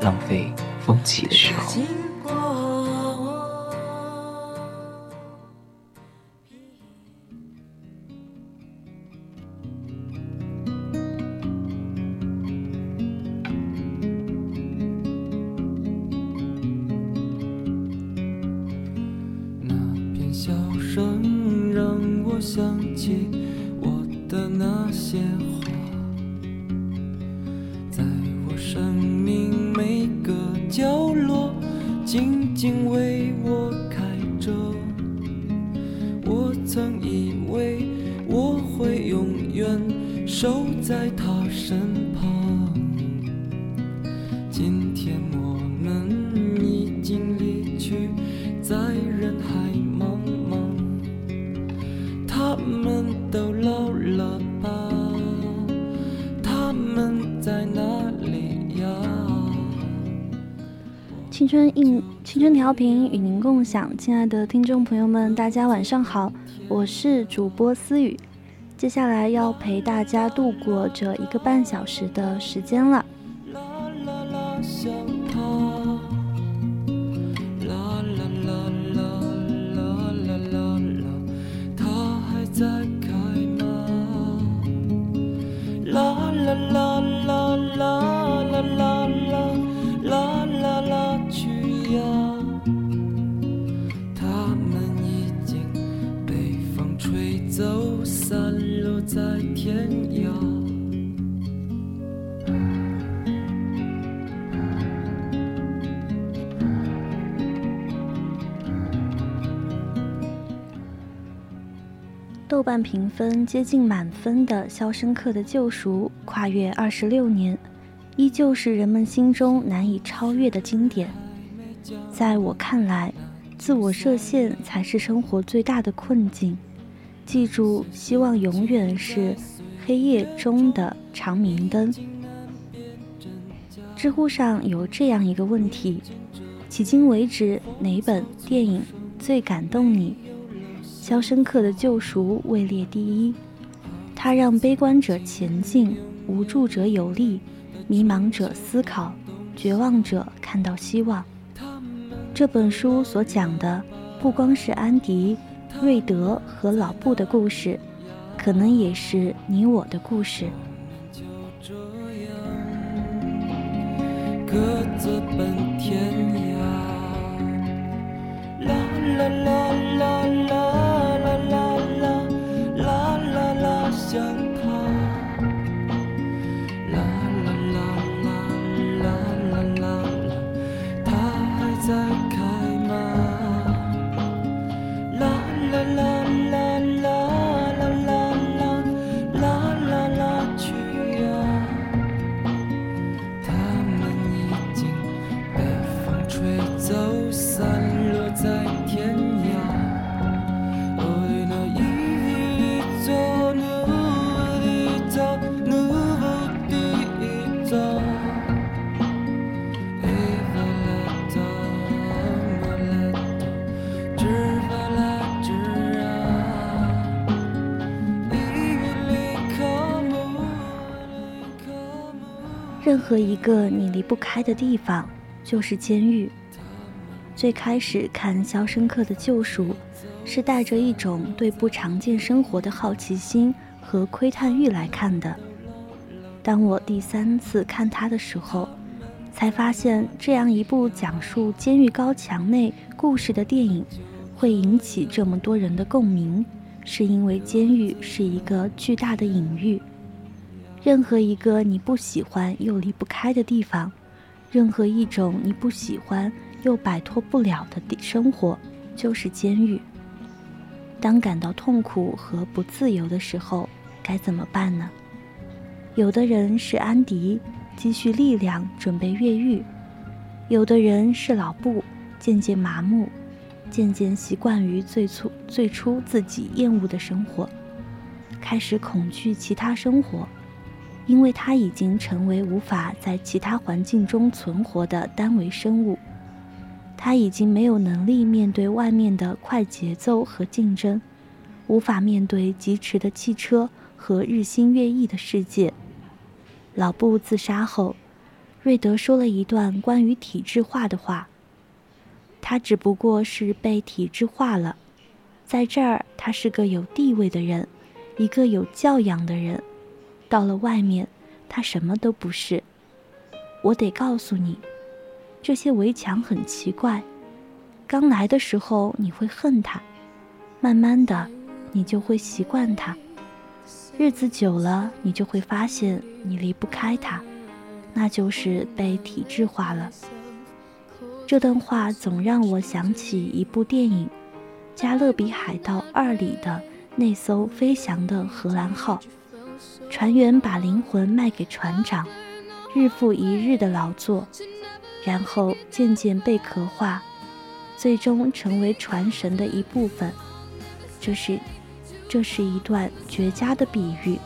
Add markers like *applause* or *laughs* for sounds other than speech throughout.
浪费风起的时候。想，亲爱的听众朋友们，大家晚上好，我是主播思雨，接下来要陪大家度过这一个半小时的时间了。瓣评分接近满分的《肖申克的救赎》，跨越二十六年，依旧是人们心中难以超越的经典。在我看来，自我设限才是生活最大的困境。记住，希望永远是黑夜中的长明灯。知乎上有这样一个问题：迄今为止，哪本电影最感动你？《肖申克的救赎》位列第一，它让悲观者前进，无助者有力，迷茫者思考，绝望者看到希望。这本书所讲的不光是安迪、瑞德和老布的故事，可能也是你我的故事。各自奔天涯，啦啦啦啦啦。何一个你离不开的地方，就是监狱。最开始看《肖申克的救赎》，是带着一种对不常见生活的好奇心和窥探欲来看的。当我第三次看它的时候，才发现这样一部讲述监狱高墙内故事的电影，会引起这么多人的共鸣，是因为监狱是一个巨大的隐喻。任何一个你不喜欢又离不开的地方，任何一种你不喜欢又摆脱不了的生活，就是监狱。当感到痛苦和不自由的时候，该怎么办呢？有的人是安迪，积蓄力量准备越狱；有的人是老布，渐渐麻木，渐渐习惯于最初最初自己厌恶的生活，开始恐惧其他生活，因为他已经成为无法在其他环境中存活的单维生物。他已经没有能力面对外面的快节奏和竞争，无法面对疾驰的汽车和日新月异的世界。老布自杀后，瑞德说了一段关于体制化的话。他只不过是被体制化了，在这儿他是个有地位的人，一个有教养的人。到了外面，他什么都不是。我得告诉你。这些围墙很奇怪，刚来的时候你会恨它，慢慢的你就会习惯它，日子久了你就会发现你离不开它，那就是被体制化了。这段话总让我想起一部电影《加勒比海盗二》里的那艘飞翔的荷兰号，船员把灵魂卖给船长，日复一日的劳作。然后渐渐被壳化，最终成为船神的一部分。这是，这是一段绝佳的比喻。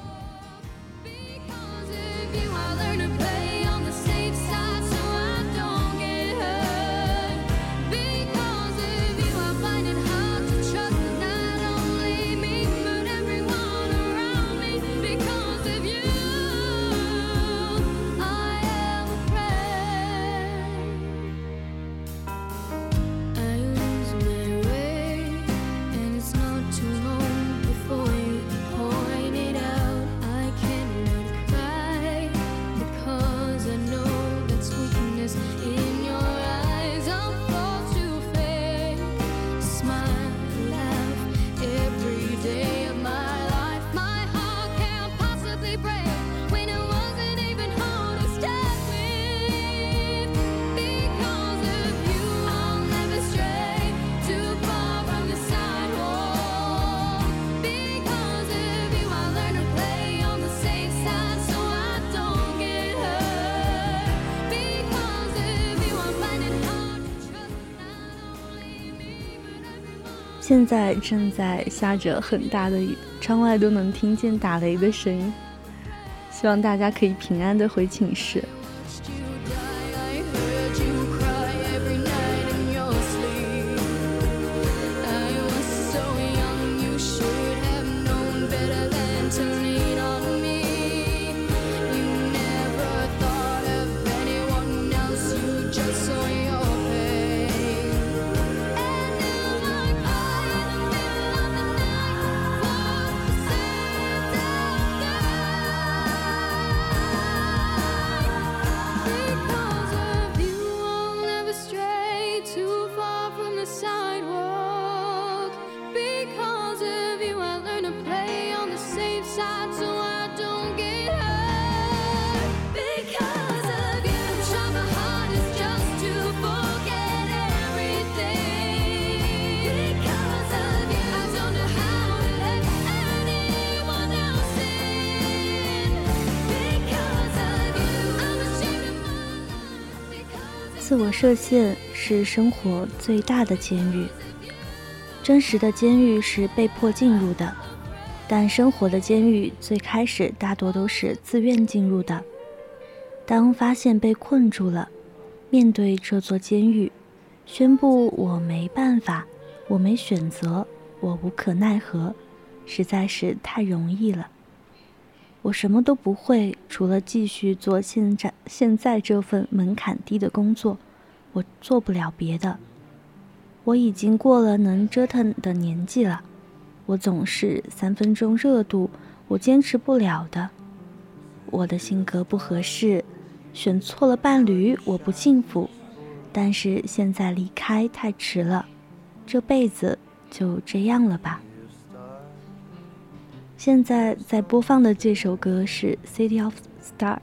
现在正在下着很大的雨，窗外都能听见打雷的声音。希望大家可以平安的回寝室。设限是生活最大的监狱。真实的监狱是被迫进入的，但生活的监狱最开始大多都是自愿进入的。当发现被困住了，面对这座监狱，宣布我没办法，我没选择，我无可奈何，实在是太容易了。我什么都不会，除了继续做现在现在这份门槛低的工作，我做不了别的。我已经过了能折腾的年纪了。我总是三分钟热度，我坚持不了的。我的性格不合适，选错了伴侣，我不幸福。但是现在离开太迟了，这辈子就这样了吧。现在在播放的这首歌是《City of Star》，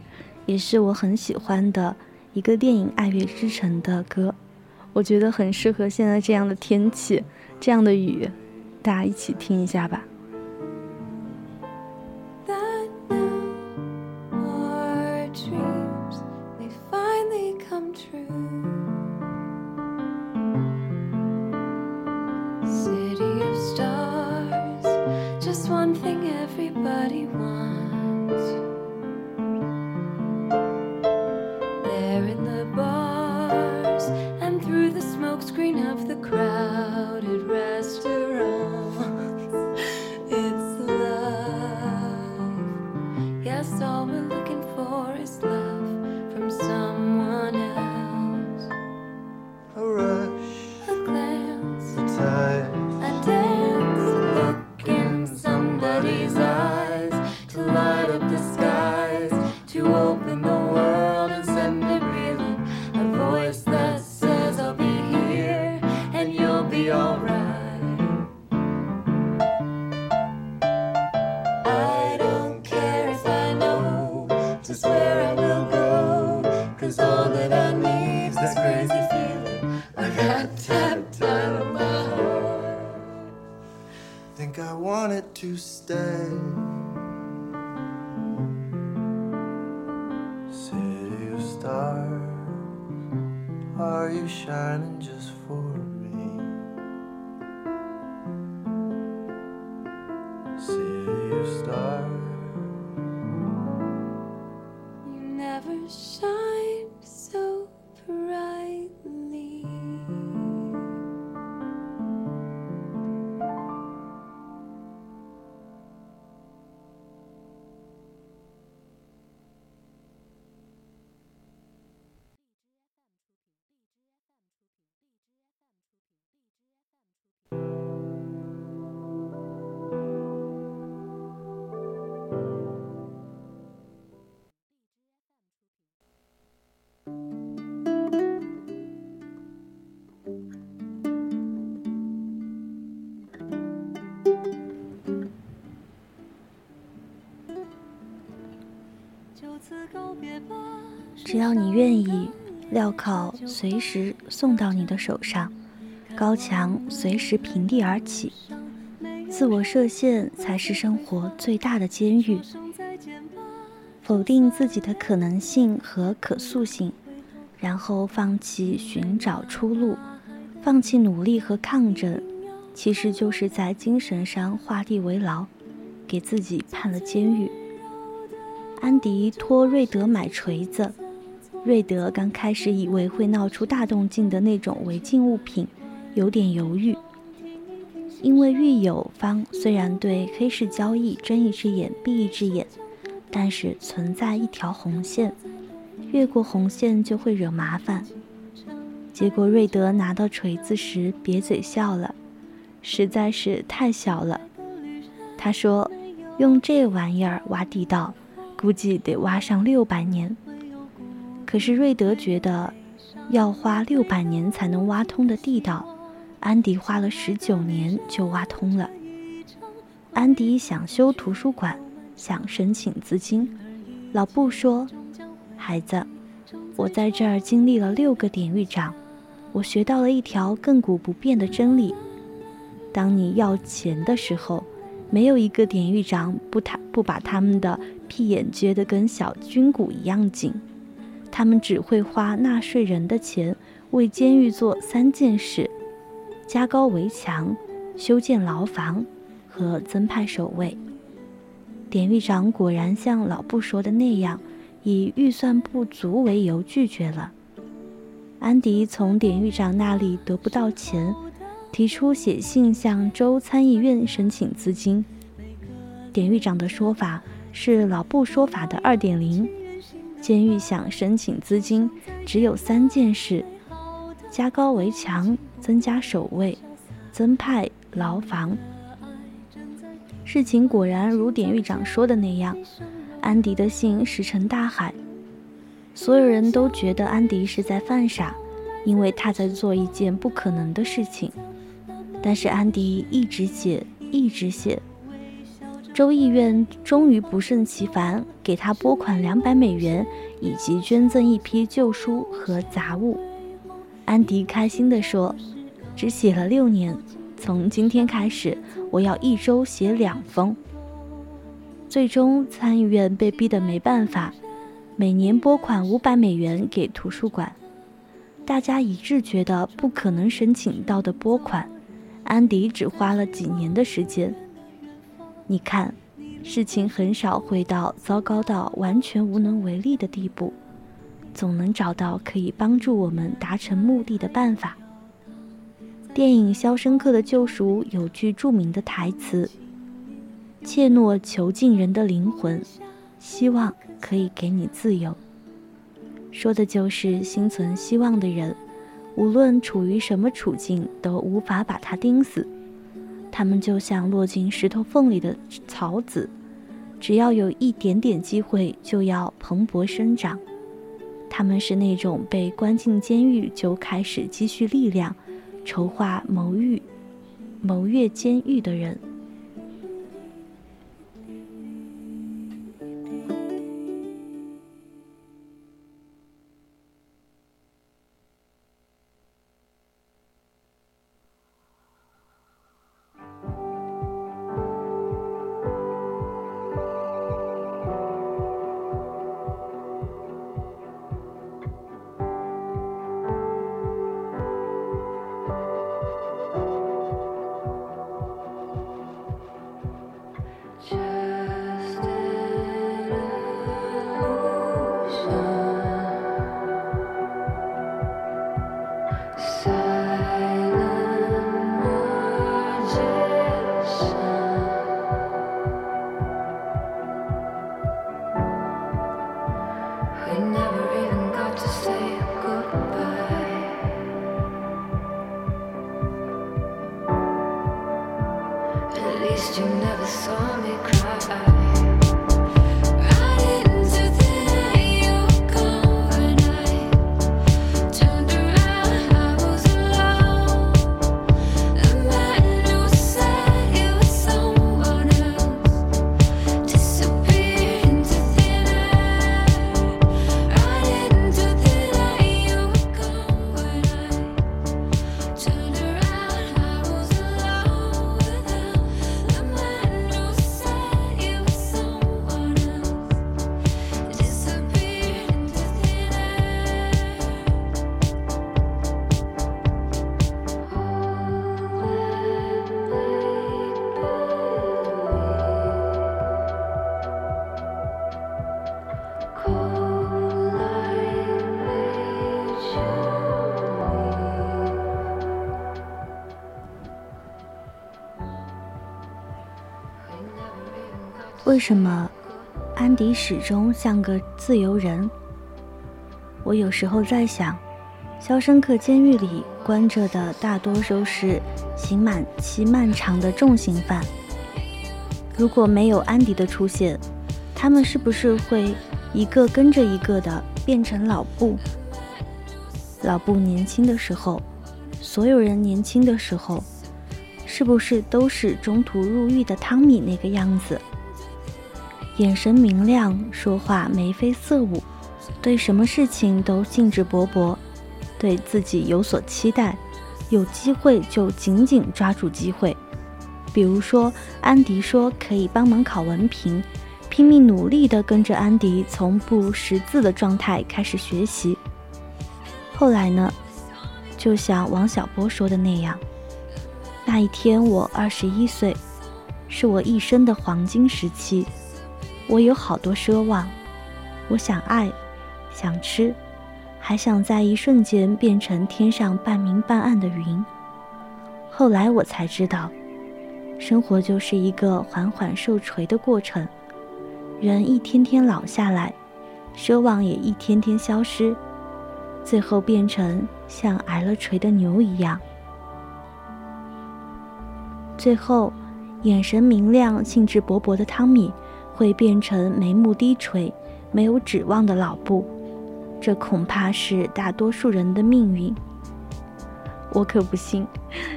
也是我很喜欢的一个电影《爱乐之城》的歌，我觉得很适合现在这样的天气，这样的雨，大家一起听一下吧。City of stars, just one thing everybody wants. 只要你愿意，镣铐随时送到你的手上，高墙随时平地而起。自我设限才是生活最大的监狱。否定自己的可能性和可塑性，然后放弃寻找出路，放弃努力和抗争，其实就是在精神上画地为牢，给自己判了监狱。安迪托瑞德买锤子。瑞德刚开始以为会闹出大动静的那种违禁物品，有点犹豫，因为狱友方虽然对黑市交易睁一只眼闭一只眼，但是存在一条红线，越过红线就会惹麻烦。结果瑞德拿到锤子时瘪嘴笑了，实在是太小了。他说：“用这玩意儿挖地道，估计得挖上六百年。”可是瑞德觉得，要花六百年才能挖通的地道，安迪花了十九年就挖通了。安迪想修图书馆，想申请资金。老布说：“孩子，我在这儿经历了六个典狱长，我学到了一条亘古不变的真理：当你要钱的时候，没有一个典狱长不他不把他们的屁眼撅得跟小军鼓一样紧。”他们只会花纳税人的钱，为监狱做三件事：加高围墙、修建牢房和增派守卫。典狱长果然像老布说的那样，以预算不足为由拒绝了。安迪从典狱长那里得不到钱，提出写信向州参议院申请资金。典狱长的说法是老布说法的二点零。监狱想申请资金，只有三件事：加高围墙、增加守卫、增派牢房。事情果然如典狱长说的那样，安迪的信石沉大海。所有人都觉得安迪是在犯傻，因为他在做一件不可能的事情。但是安迪一直写，一直写。州议院终于不胜其烦，给他拨款两百美元，以及捐赠一批旧书和杂物。安迪开心地说：“只写了六年，从今天开始，我要一周写两封。”最终，参议院被逼得没办法，每年拨款五百美元给图书馆。大家一致觉得不可能申请到的拨款，安迪只花了几年的时间。你看，事情很少会到糟糕到完全无能为力的地步，总能找到可以帮助我们达成目的的办法。电影《肖申克的救赎》有句著名的台词：“切诺囚禁人的灵魂，希望可以给你自由。”说的就是心存希望的人，无论处于什么处境，都无法把他钉死。他们就像落进石头缝里的草籽，只要有一点点机会，就要蓬勃生长。他们是那种被关进监狱就开始积蓄力量、筹划谋狱、谋越监狱的人。为什么安迪始终像个自由人？我有时候在想，肖申克监狱里关着的大多数是刑满期漫长的重刑犯。如果没有安迪的出现，他们是不是会一个跟着一个的变成老布？老布年轻的时候，所有人年轻的时候，是不是都是中途入狱的汤米那个样子？眼神明亮，说话眉飞色舞，对什么事情都兴致勃勃，对自己有所期待，有机会就紧紧抓住机会。比如说，安迪说可以帮忙考文凭，拼命努力地跟着安迪从不识字的状态开始学习。后来呢，就像王小波说的那样，那一天我二十一岁，是我一生的黄金时期。我有好多奢望，我想爱，想吃，还想在一瞬间变成天上半明半暗的云。后来我才知道，生活就是一个缓缓受锤的过程，人一天天老下来，奢望也一天天消失，最后变成像挨了锤的牛一样。最后，眼神明亮、兴致勃勃的汤米。会变成眉目低垂、没有指望的老布，这恐怕是大多数人的命运。我可不信，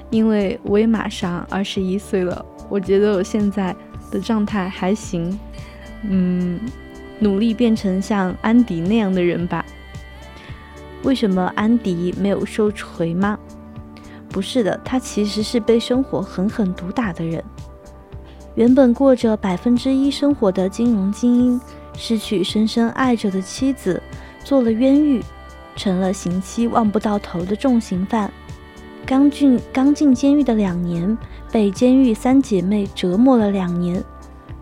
因为我也马上二十一岁了。我觉得我现在的状态还行，嗯，努力变成像安迪那样的人吧。为什么安迪没有受锤吗？不是的，他其实是被生活狠狠毒打的人。原本过着百分之一生活的金融精英，失去深深爱着的妻子，做了冤狱，成了刑期望不到头的重刑犯。刚进刚进监狱的两年，被监狱三姐妹折磨了两年，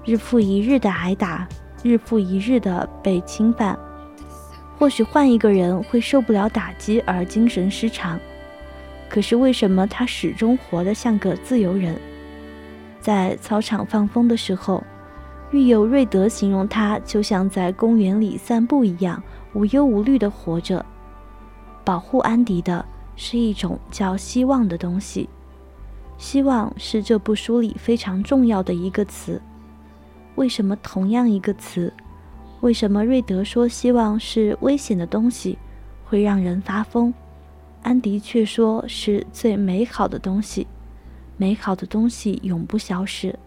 日复一日的挨打，日复一日的被侵犯。或许换一个人会受不了打击而精神失常，可是为什么他始终活得像个自由人？在操场放风的时候，狱友瑞德形容他就像在公园里散步一样，无忧无虑地活着。保护安迪的是一种叫希望的东西，希望是这部书里非常重要的一个词。为什么同样一个词？为什么瑞德说希望是危险的东西，会让人发疯？安迪却说是最美好的东西，美好的东西永不消失。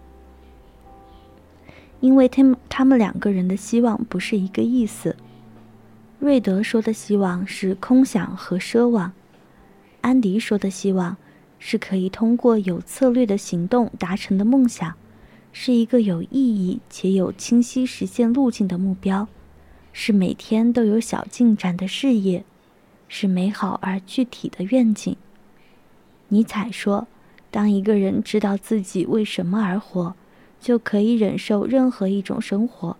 因为他们他们两个人的希望不是一个意思。瑞德说的希望是空想和奢望，安迪说的希望是可以通过有策略的行动达成的梦想。是一个有意义且有清晰实现路径的目标，是每天都有小进展的事业，是美好而具体的愿景。尼采说：“当一个人知道自己为什么而活，就可以忍受任何一种生活。”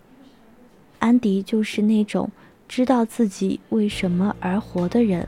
安迪就是那种知道自己为什么而活的人。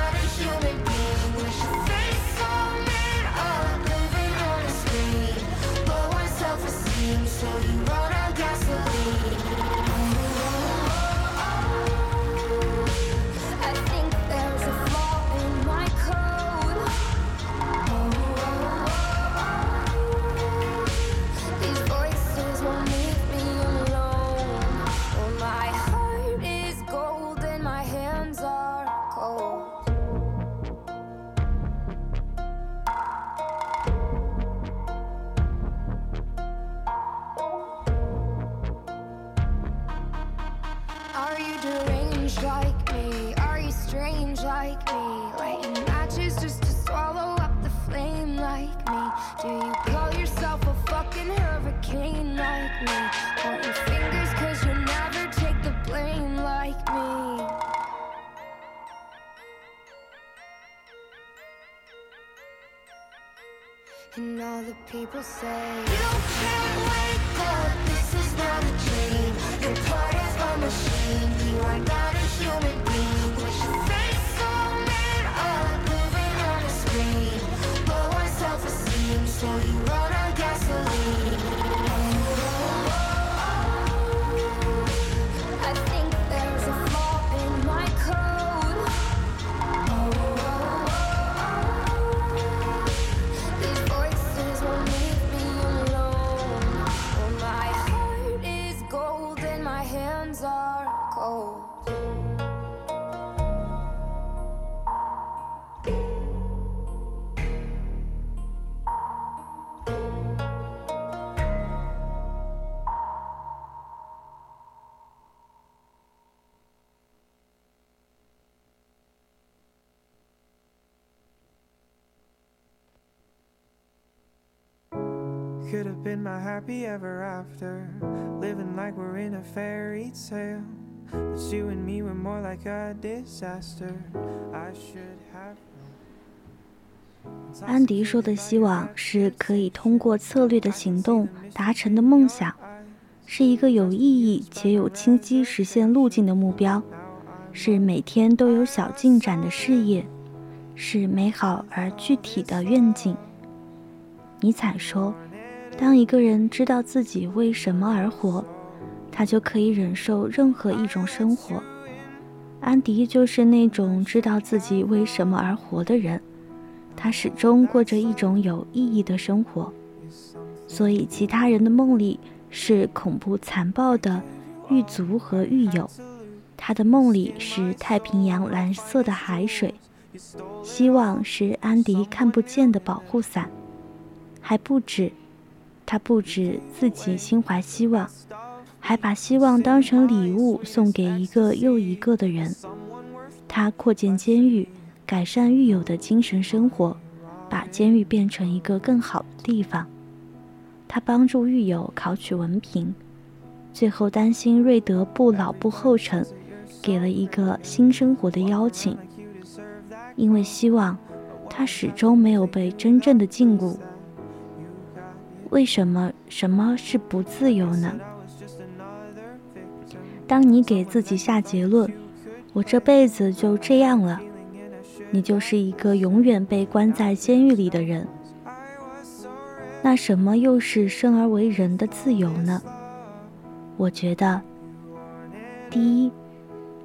all the people say. You can't wake up, this is not a dream. Your part is a machine, you are not a human being. Face all made up, living on a screen. Low on self-esteem, so you could have been my happy ever after. Living like we're in a fairy tale. But you and me were more like a disaster. I should have. 安迪说的希望是可以通过策略的行动达成的梦想，是一个有意义且有清晰实现路径的目标，是每天都有小进展的事业，是美好而具体的愿景。尼采说：“当一个人知道自己为什么而活，他就可以忍受任何一种生活。”安迪就是那种知道自己为什么而活的人。他始终过着一种有意义的生活，所以其他人的梦里是恐怖残暴的狱卒和狱友，他的梦里是太平洋蓝色的海水。希望是安迪看不见的保护伞，还不止，他不止自己心怀希望，还把希望当成礼物送给一个又一个的人。他扩建监狱。改善狱友的精神生活，把监狱变成一个更好的地方。他帮助狱友考取文凭，最后担心瑞德不老不后成，给了一个新生活的邀请。因为希望，他始终没有被真正的禁锢。为什么什么是不自由呢？当你给自己下结论，我这辈子就这样了。你就是一个永远被关在监狱里的人。那什么又是生而为人的自由呢？我觉得，第一，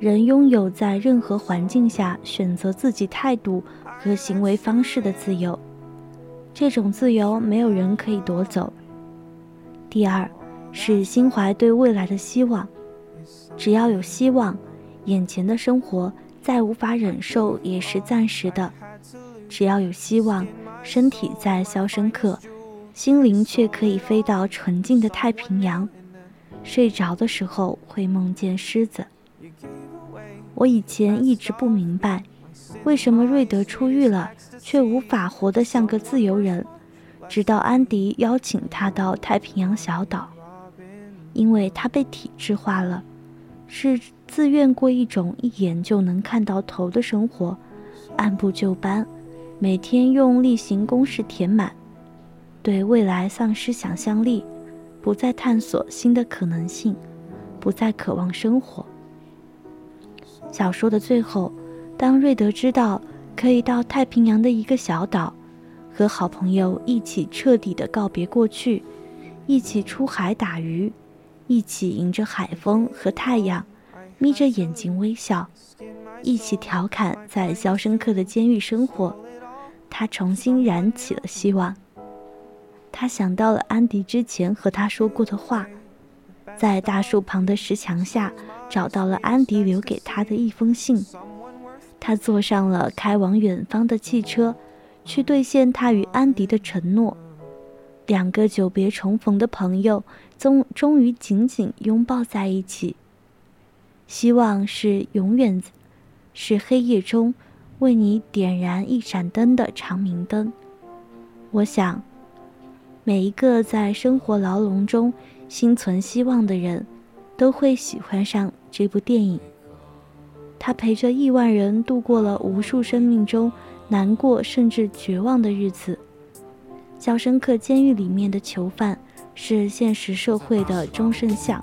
人拥有在任何环境下选择自己态度和行为方式的自由，这种自由没有人可以夺走。第二，是心怀对未来的希望，只要有希望，眼前的生活。再无法忍受也是暂时的，只要有希望，身体在肖申克，心灵却可以飞到纯净的太平洋。睡着的时候会梦见狮子。我以前一直不明白，为什么瑞德出狱了却无法活得像个自由人，直到安迪邀请他到太平洋小岛，因为他被体制化了，是。自愿过一种一眼就能看到头的生活，按部就班，每天用例行公事填满，对未来丧失想象力，不再探索新的可能性，不再渴望生活。小说的最后，当瑞德知道可以到太平洋的一个小岛，和好朋友一起彻底的告别过去，一起出海打鱼，一起迎着海风和太阳。眯着眼睛微笑，一起调侃在肖申克的监狱生活。他重新燃起了希望。他想到了安迪之前和他说过的话，在大树旁的石墙下找到了安迪留给他的一封信。他坐上了开往远方的汽车，去兑现他与安迪的承诺。两个久别重逢的朋友终终于紧紧拥抱在一起。希望是永远，是黑夜中为你点燃一盏灯的长明灯。我想，每一个在生活牢笼中心存希望的人，都会喜欢上这部电影。他陪着亿万人度过了无数生命中难过甚至绝望的日子。肖申克监狱里面的囚犯是现实社会的钟声像。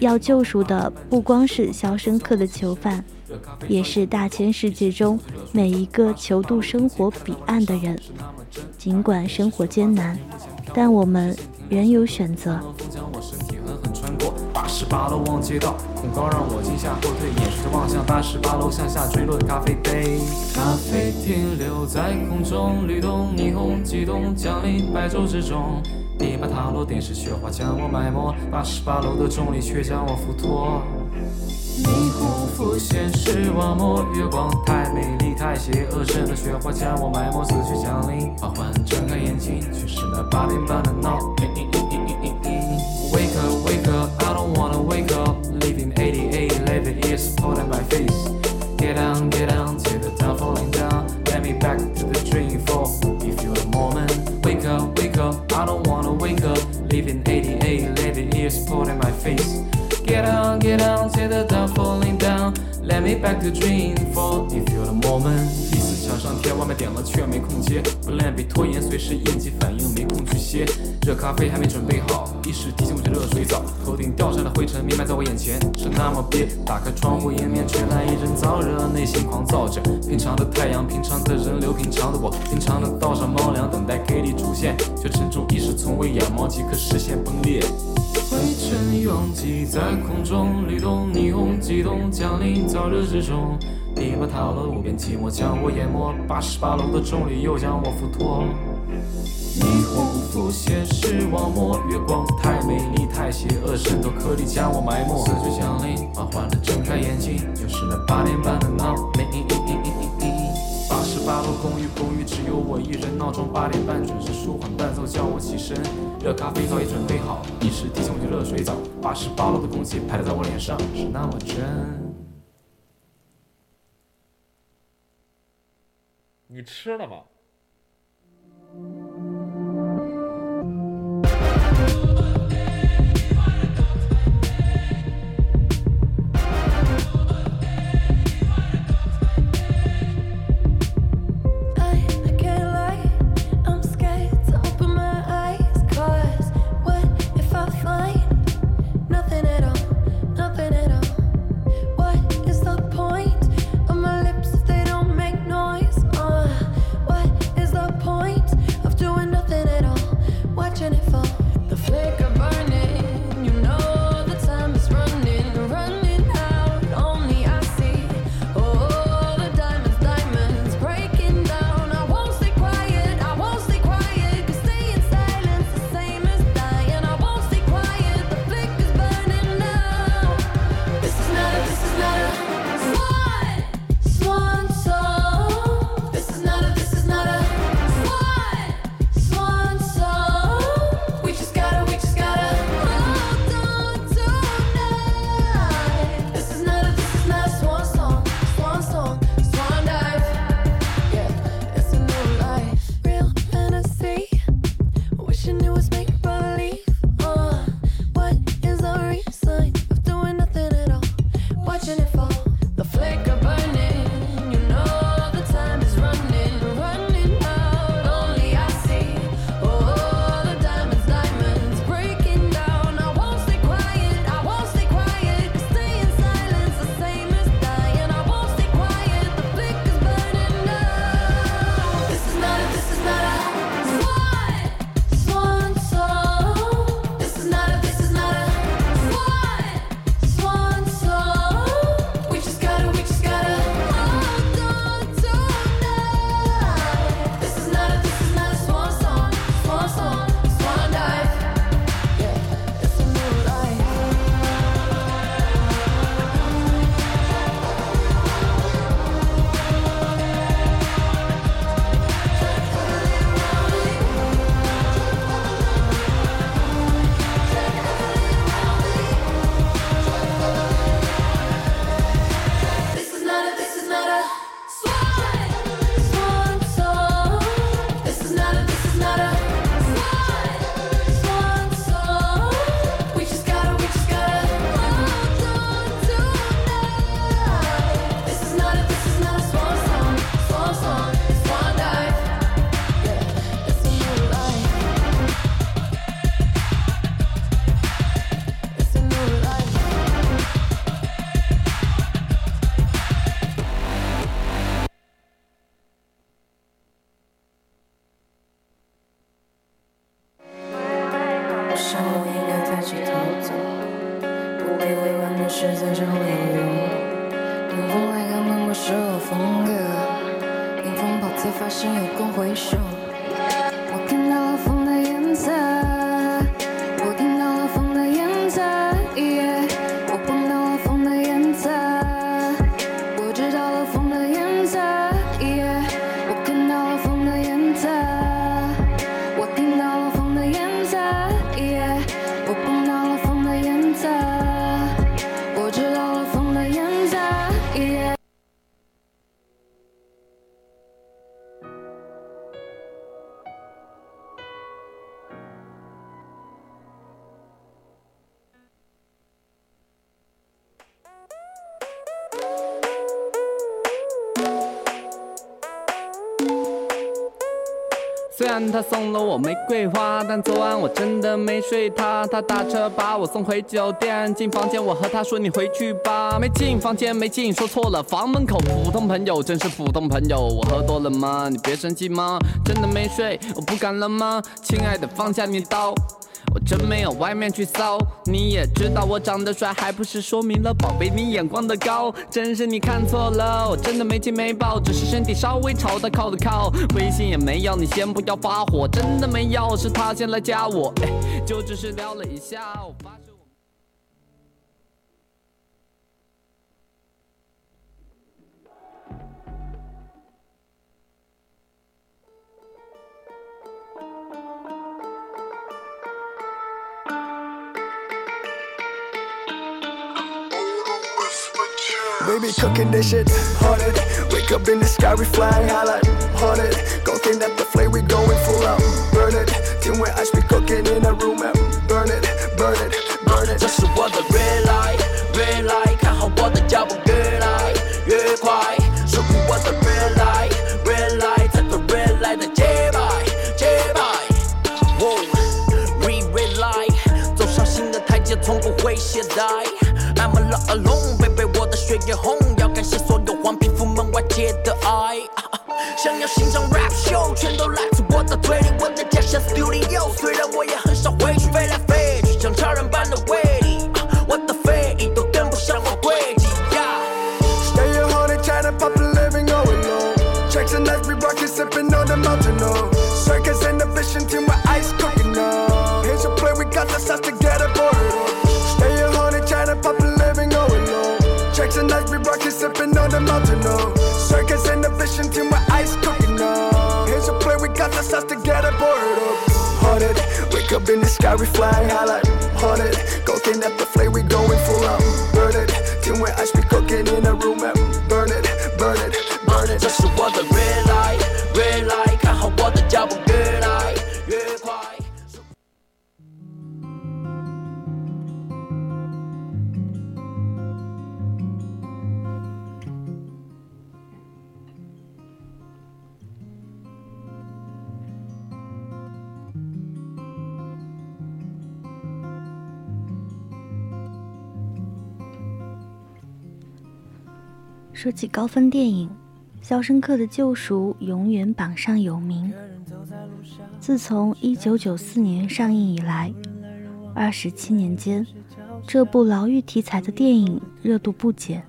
要救赎的不光是肖申克的囚犯，也是大千世界中每一个求渡生活彼岸的人。尽管生活艰难，但我们仍有选择。八十八楼望街道，恐高让我惊吓后退，眼神望向八十八楼向下坠落的咖啡杯。咖啡停留在空中，律动，霓虹激动，降临白昼之中。你把塔罗电视雪花将我埋没，八十八楼的重力却将我附托。霓虹浮现视网膜，月光太美丽太邪恶，真的雪花将我埋没，思绪降临，缓缓睁开眼睛，却是那八点半的闹。Wake up, wake up, I don't wanna wake up, living 88, 11 years holding my face. Get down, get down, till the time falling down. Let me back to the dream for if you're the moment. Wake up, wake up, I don't wanna wake up, living 88, 11 years holding my face. Get down, get down, sit down, falling down. Let me back to dream for you feel the moment。第四墙上贴外卖点了却没空接，不练被拖延，随时应急反应没空去歇。热咖啡还没准备好，一时提醒我去热水澡。头顶掉下的灰尘弥漫在我眼前，是那么憋。打开窗户，迎面吹来一阵燥热，内心狂躁着。平常的太阳，平常的人流，平常的我，平常的道上猫粮，等待给力出现，却沉重意识从未养猫即可实现崩裂。灰尘拥挤在空中律动，霓虹激动降临燥热之中。泥巴塌了，无边寂寞将我淹没，八十八楼的重力又将我附托。霓虹浮现视网膜，月光太美丽太邪恶，渗透颗粒将我埋没。四觉降临，缓缓地睁开眼睛，又是那八点半的闹铃。八楼公寓，公寓只有我一人，闹钟八点半准时舒缓伴奏叫我起身。热咖啡早已准备好，一时提醒我去热水澡。八十八楼的空气拍在我脸上，是那么真。你吃了吗？虽然他送了我玫瑰花，但昨晚我真的没睡他。他打车把我送回酒店，进房间我和他说你回去吧。没进房间，没进，说错了，房门口。普通朋友，真是普通朋友。我喝多了吗？你别生气吗？真的没睡，我不敢了吗？亲爱的，放下你刀。真没有外面去骚，你也知道我长得帅，还不是说明了宝贝你眼光的高？真是你看错了，我真的没亲没抱，只是身体稍微朝他靠了靠。微信也没要，你先不要发火，真的没要，是他先来加我，哎，就只是聊了一下。我发 誓我 Baby cooking this shit haunted. Wake up in the sky, we flying high like haunted. Cooking at the flame, we going full out. Burn it. Team with ice, we cooking in a room and burn it, burn it, burn it. 这是我的 red light red light，看好我的脚步越来越快，属于我的 red light red light，这个 red light 的节拍节拍。哦，re red light，走上新的台阶，从不会懈怠。 我的血液红，要感谢所有黄皮肤们外界的爱。想要欣赏 rap show，全都来自我的嘴里，我的家乡 studio。虽然我也很少回去，飞来飞去，像超人般的威力，我的飞翼都跟不上我轨迹。Stay at home and try to pop a living going low. Checks and ice, we rockin' sipping on the mountain, no. Circus and the fishing team with ice cooking, no. Here's your play, we got the sauce to get it boarded low. Checks and ice, we rockin' sipping on the mountain, no. Circus and the fishing team with ice cooking, no. Here's your play, we got the sauce to get it boarded up. Haunted, wake up in the sky, we flying high like haunted. Cooking at the flame, we going full out. Burn it, team with ice, we cooking in a room and burn it, burn it, burn it. 这是我的 red light red light，看好我的脚步 说起高分电影，《肖申克的救赎》永远榜上有名。自从1994年上映以来，二十七年间，这部牢狱题材的电影热度不减。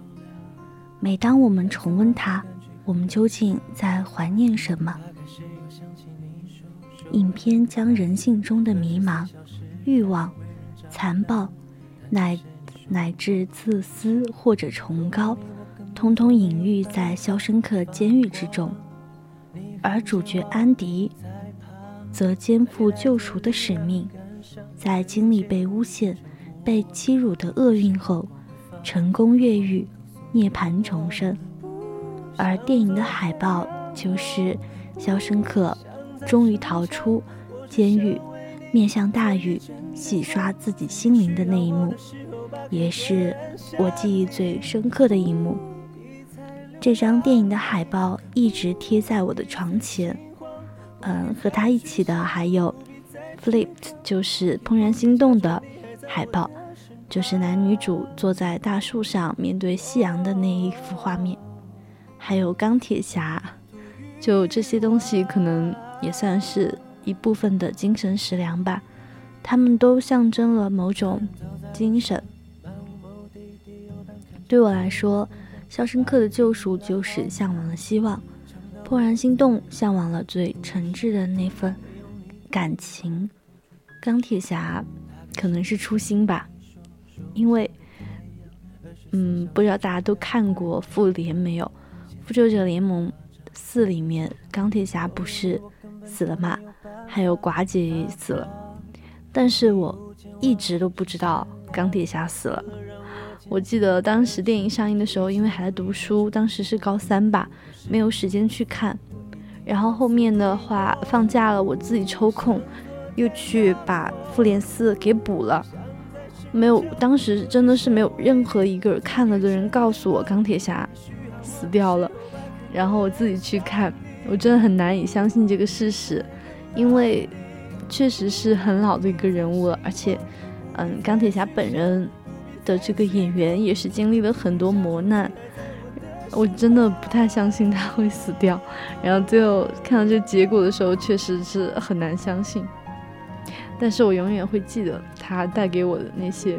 每当我们重温它，我们究竟在怀念什么？影片将人性中的迷茫、欲望、残暴，乃乃至自私或者崇高，通通隐喻在肖申克监狱之中，而主角安迪则肩负救赎的使命，在经历被诬陷、被欺辱的厄运后，成功越狱，涅槃重生。而电影的海报就是肖申克终于逃出监狱，面向大雨洗刷自己心灵的那一幕，也是我记忆最深刻的一幕。这张电影的海报一直贴在我的床前。嗯，和他一起的还有《Flipped》，就是《怦然心动》的海报，就是男女主坐在大树上面对夕阳的那一幅画面。还有钢铁侠，就这些东西可能也算是一部分的精神食粮吧。他们都象征了某种精神。对我来说，《肖申克的救赎》就是向往了希望，《怦然心动》向往了最诚挚的那份感情，钢铁侠可能是初心吧，因为，嗯，不知道大家都看过《复联》没有？《复仇者联盟四》里面，钢铁侠不是死了吗？还有寡姐也死了，但是我一直都不知道钢铁侠死了。我记得当时电影上映的时候，因为还在读书，当时是高三吧，没有时间去看。然后后面的话放假了，我自己抽空又去把《复联四》给补了。没有，当时真的是没有任何一个看了的人告诉我钢铁侠死掉了，然后我自己去看，我真的很难以相信这个事实，因为确实是很老的一个人物了，而且，嗯，钢铁侠本人的这个演员也是经历了很多磨难，我真的不太相信他会死掉。然后最后看到这结果的时候，确实是很难相信。但是我永远会记得他带给我的那些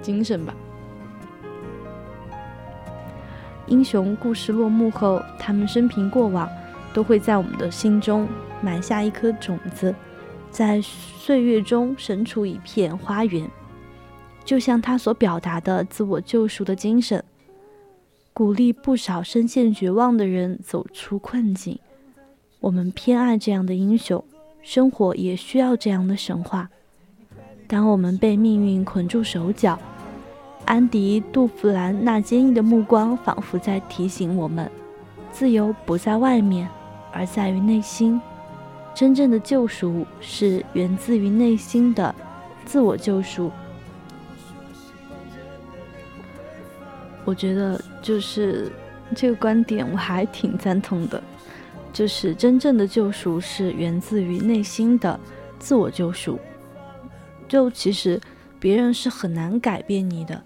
精神吧。英雄故事落幕后，他们生平过往都会在我们的心中埋下一颗种子，在岁月中生出一片花园。就像他所表达的自我救赎的精神，鼓励不少深陷绝望的人走出困境。我们偏爱这样的英雄，生活也需要这样的神话。当我们被命运捆住手脚，安迪·杜弗兰那坚毅的目光，仿佛在提醒我们：自由不在外面，而在于内心。真正的救赎是源自于内心的自我救赎。我觉得就是这个观点，我还挺赞同的。就是真正的救赎是源自于内心的自我救赎。就其实别人是很难改变你的。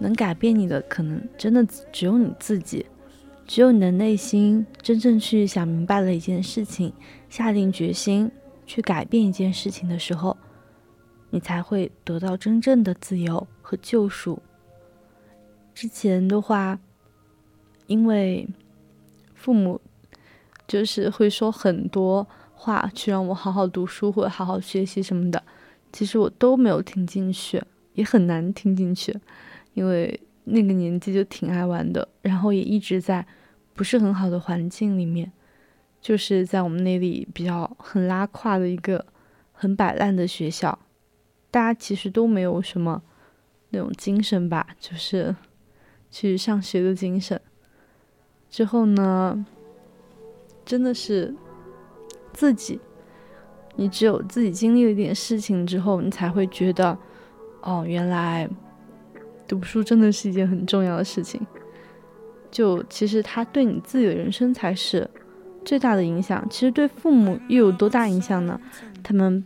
能改变你的，可能真的只有你自己，只有你的内心真正去想明白了一件事情，下定决心去改变一件事情的时候，你才会得到真正的自由和救赎。之前的话，因为父母就是会说很多话去让我好好读书或者好好学习什么的，其实我都没有听进去，也很难听进去。因为那个年纪就挺爱玩的，然后也一直在不是很好的环境里面，就是在我们那里比较很拉胯的一个很摆烂的学校，大家其实都没有什么那种精神吧，就是去上学的精神。之后呢，真的是自己，你只有自己经历了一点事情之后，你才会觉得，哦，原来。读书真的是一件很重要的事情，就其实他对你自己的人生才是最大的影响。其实对父母又有多大影响呢？他们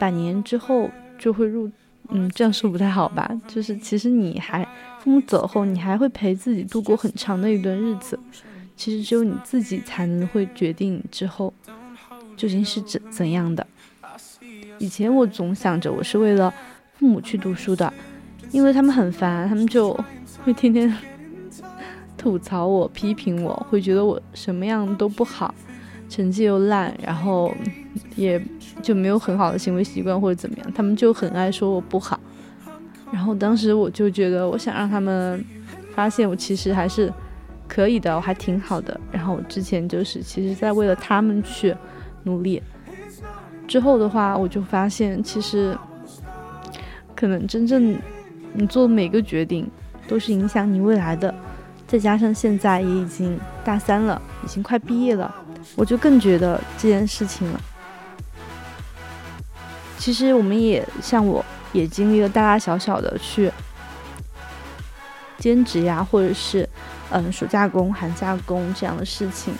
百年之后就会入，嗯，这样说不太好吧？就是其实你还父母走后，你还会陪自己度过很长的一段日子。其实只有你自己才能会决定之后究竟是怎怎样的。以前我总想着我是为了父母去读书的。因为他们很烦，他们就会天天 *laughs* 吐槽我、批评我，会觉得我什么样都不好，成绩又烂，然后也就没有很好的行为习惯或者怎么样，他们就很爱说我不好。然后当时我就觉得，我想让他们发现我其实还是可以的，我还挺好的。然后我之前就是其实在为了他们去努力。之后的话，我就发现其实可能真正。你做每个决定都是影响你未来的，再加上现在也已经大三了，已经快毕业了，我就更觉得这件事情了。其实我们也像我，也经历了大大小小的去兼职呀，或者是嗯暑假工、寒假工这样的事情，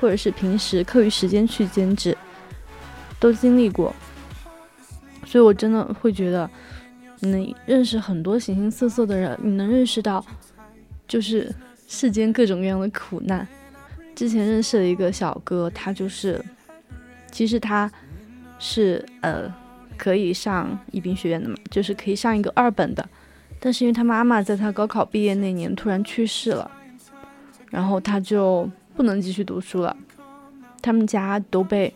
或者是平时课余时间去兼职，都经历过。所以我真的会觉得。你能认识很多形形色色的人，你能认识到，就是世间各种各样的苦难。之前认识了一个小哥，他就是，其实他是呃可以上宜宾学院的嘛，就是可以上一个二本的，但是因为他妈妈在他高考毕业那年突然去世了，然后他就不能继续读书了，他们家都被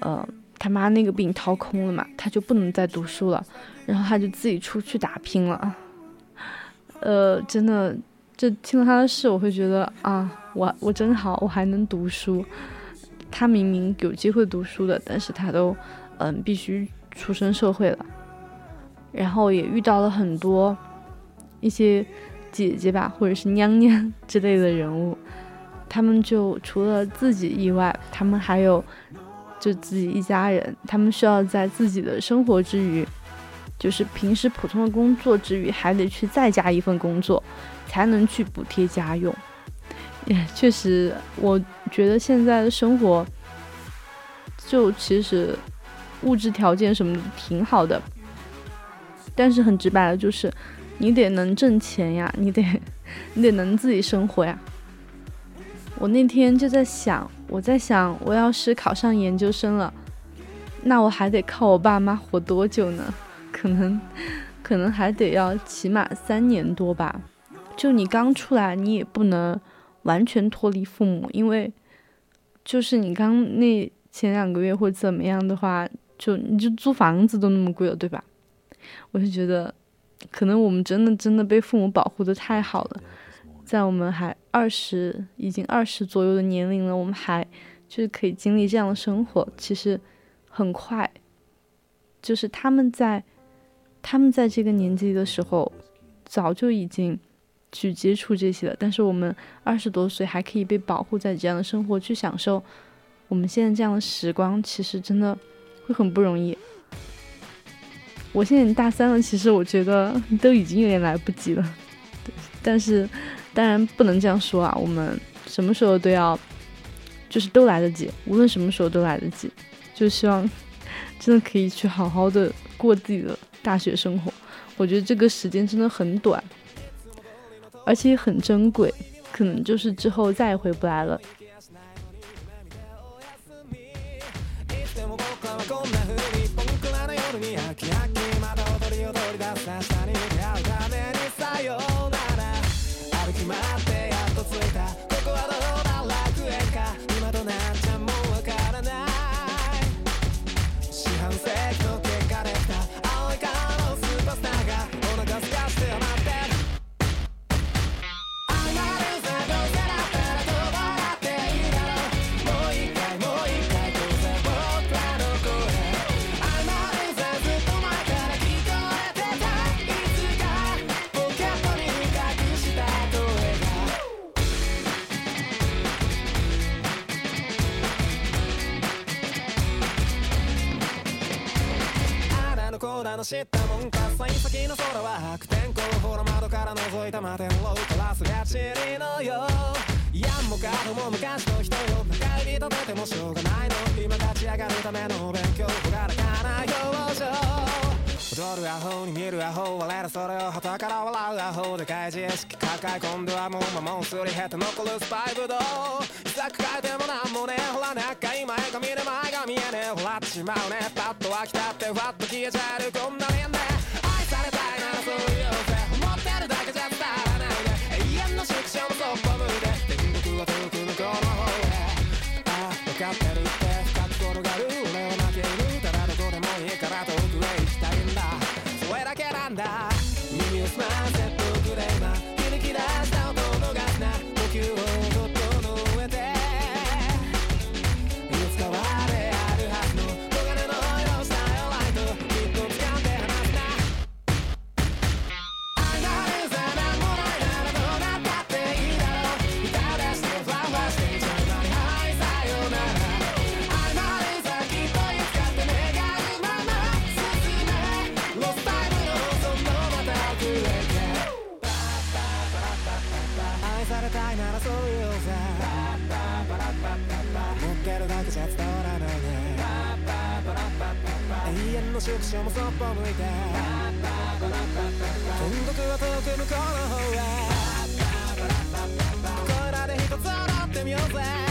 呃。他妈那个病掏空了嘛，他就不能再读书了，然后他就自己出去打拼了。呃，真的，这听了他的事，我会觉得啊，我我真好，我还能读书。他明明有机会读书的，但是他都嗯必须出身社会了。然后也遇到了很多一些姐姐吧，或者是娘娘 *laughs* 之类的人物，他们就除了自己以外，他们还有。就自己一家人，他们需要在自己的生活之余，就是平时普通的工作之余，还得去再加一份工作，才能去补贴家用。也确实，我觉得现在的生活就其实物质条件什么挺好的，但是很直白的就是，你得能挣钱呀，*laughs* 你得 *laughs* 你得能自己生活呀。我那天就在想，我在想，我要是考上研究生了，那我还得靠我爸妈活多久呢？*laughs* 可能可能还得要起码三年多吧。就你刚出来，你也不能完全脱离父母，因为就是你刚那前两个月或怎么样的话，就你就租房子都那么贵了，对吧？我就觉得，可能我们真的真的被父母保护的太好了，在我们还二十已经二十左右的年龄了，我们还就是可以经历这样的生活，其实很快，就是他们在他们在这个年纪的时候，早就已经去接触这些了，但是我们二十多岁还可以被保护在这样的生活，去享受我们现在这样的时光，其实真的会很不容易。我现在大三了，其实我觉得都已经有点来不及了，但是当然不能这样说啊，我们什么时候都要，就是都来得及，无论什么时候都来得及，就希望 *laughs* 真的可以去好好的过自己的大学生活。我觉得这个时间真的很短，而且也很珍贵，可能就是之后再也回不来了。き飽きまた踊りを取り出す明日に出会うためにさようなら。歩き回っての知ったもんか幸先の空は白天候ほら窓から覗いた摩天楼からすがちりのよいやもうかども昔の人よ中指立ててもしょうがないの今立ち上がるための勉強ほがらかな表情踊るアホに見るアホ我らそれを旗から笑うアホでかい自意識抱え込んではもう魔物すり減って残るスパイブドウいざ抱えてもなんもねほらなんか今絵が見る前が見えねえほらっちまうねパッと飽きたってふわっと消えちゃえるこんなにね愛されたいならそういうぜ思ってるだけじゃ伝わらないで永遠の縮小もそっぽ向いて天国は遠く向こうの方へああ分かって永遠の縮小もそっぽ向いて。天国は遠く向こうの方へこれらで一つ踊ってみようぜ。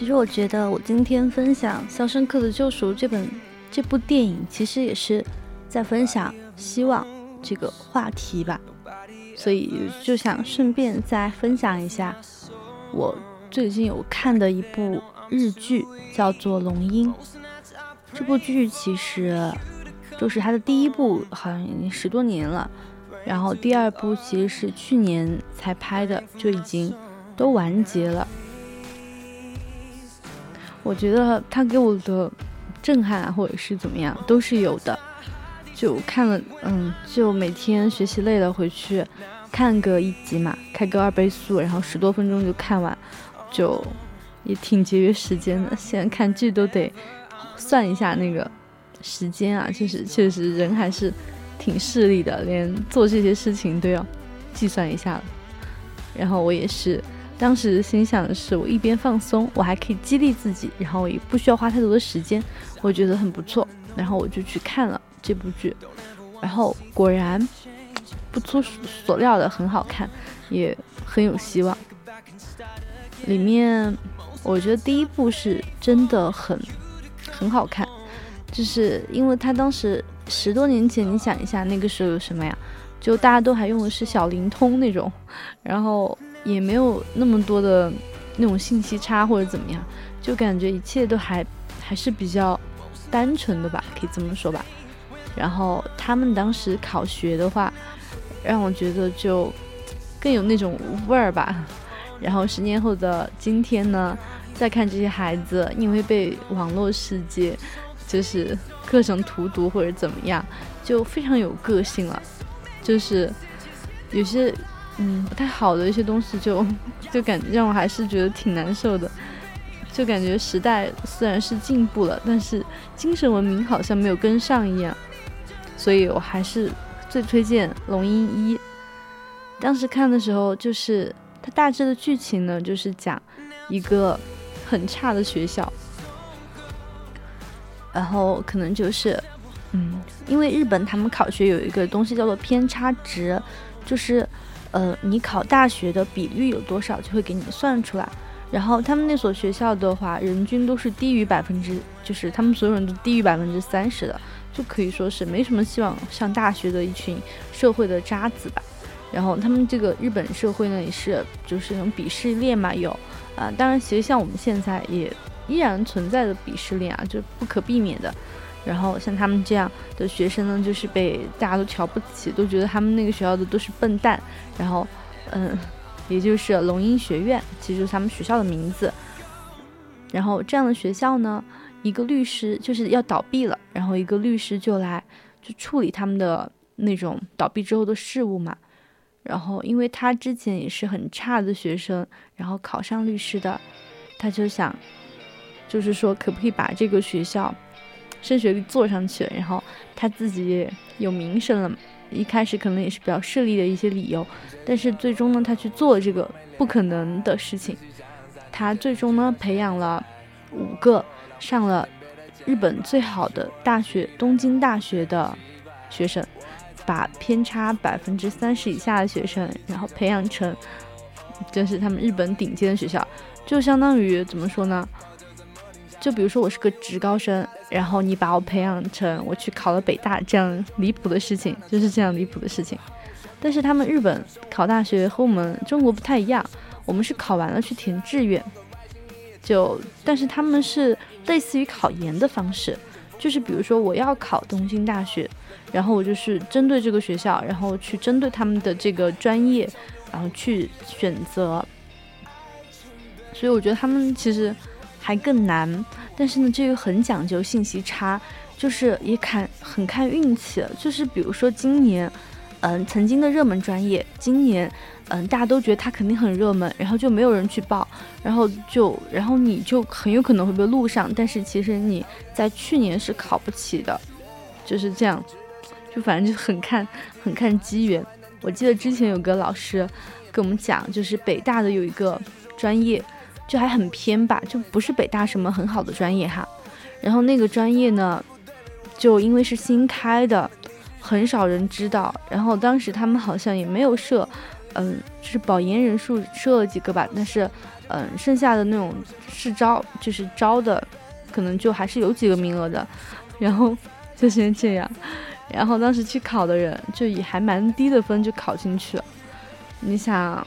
其实我觉得我今天分享《肖申克的救赎》这本这部电影，其实也是在分享希望这个话题吧，所以就想顺便再分享一下我最近有看的一部日剧，叫做《龙樱》。这部剧其实就是它的第一部，好像已经十多年了，然后第二部其实是去年才拍的，就已经都完结了。我觉得他给我的震撼啊，或者是怎么样，都是有的。就看了，嗯，就每天学习累了回去看个一集嘛，开个二倍速，然后十多分钟就看完，就也挺节约时间的。现在看剧都得算一下那个时间啊，确实确实人还是挺势利的，连做这些事情都要计算一下了。然后我也是。当时心想的是，我一边放松，我还可以激励自己，然后也不需要花太多的时间，我觉得很不错。然后我就去看了这部剧，然后果然不出所料的很好看，也很有希望。里面我觉得第一部是真的很很好看，就是因为他当时十多年前，你想一下那个时候有什么呀？就大家都还用的是小灵通那种，然后。也没有那么多的那种信息差或者怎么样，就感觉一切都还还是比较单纯的吧，可以这么说吧。然后他们当时考学的话，让我觉得就更有那种味儿吧。然后十年后的今天呢，再看这些孩子，因为被网络世界就是各种荼毒或者怎么样，就非常有个性了，就是有些。嗯，不太好的一些东西就就感让我还是觉得挺难受的，就感觉时代虽然是进步了，但是精神文明好像没有跟上一样，所以我还是最推荐《龙樱一》。当时看的时候，就是它大致的剧情呢，就是讲一个很差的学校，然后可能就是嗯，因为日本他们考学有一个东西叫做偏差值，就是。呃，你考大学的比率有多少，就会给你算出来。然后他们那所学校的话，人均都是低于百分之，就是他们所有人都低于百分之三十的，就可以说是没什么希望上大学的一群社会的渣子吧。然后他们这个日本社会呢，也是就是那种鄙视链嘛，有啊，当然其实像我们现在也依然存在的鄙视链啊，就不可避免的。然后像他们这样的学生呢，就是被大家都瞧不起，都觉得他们那个学校的都是笨蛋。然后，嗯，也就是龙鹰学院，其实就是他们学校的名字。然后这样的学校呢，一个律师就是要倒闭了，然后一个律师就来就处理他们的那种倒闭之后的事务嘛。然后因为他之前也是很差的学生，然后考上律师的，他就想，就是说可不可以把这个学校。升学率做上去了，然后他自己有名声了。一开始可能也是比较势利的一些理由，但是最终呢，他去做这个不可能的事情。他最终呢，培养了五个上了日本最好的大学——东京大学的学生，把偏差百分之三十以下的学生，然后培养成就是他们日本顶尖的学校，就相当于怎么说呢？就比如说我是个职高生，然后你把我培养成我去考了北大这样离谱的事情，就是这样离谱的事情。但是他们日本考大学和我们中国不太一样，我们是考完了去填志愿，就但是他们是类似于考研的方式，就是比如说我要考东京大学，然后我就是针对这个学校，然后去针对他们的这个专业，然后去选择。所以我觉得他们其实。还更难，但是呢，这个很讲究信息差，就是也看很看运气。就是比如说今年，嗯，曾经的热门专业，今年，嗯，大家都觉得它肯定很热门，然后就没有人去报，然后就，然后你就很有可能会被录上，但是其实你在去年是考不起的，就是这样，就反正就很看很看机缘。我记得之前有个老师跟我们讲，就是北大的有一个专业。就还很偏吧，就不是北大什么很好的专业哈。然后那个专业呢，就因为是新开的，很少人知道。然后当时他们好像也没有设嗯，就是保研人数设了几个吧，但是嗯，剩下的那种试招就是招的，可能就还是有几个名额的，然后就先这样。然后当时去考的人就以还蛮低的分就考进去了。你想，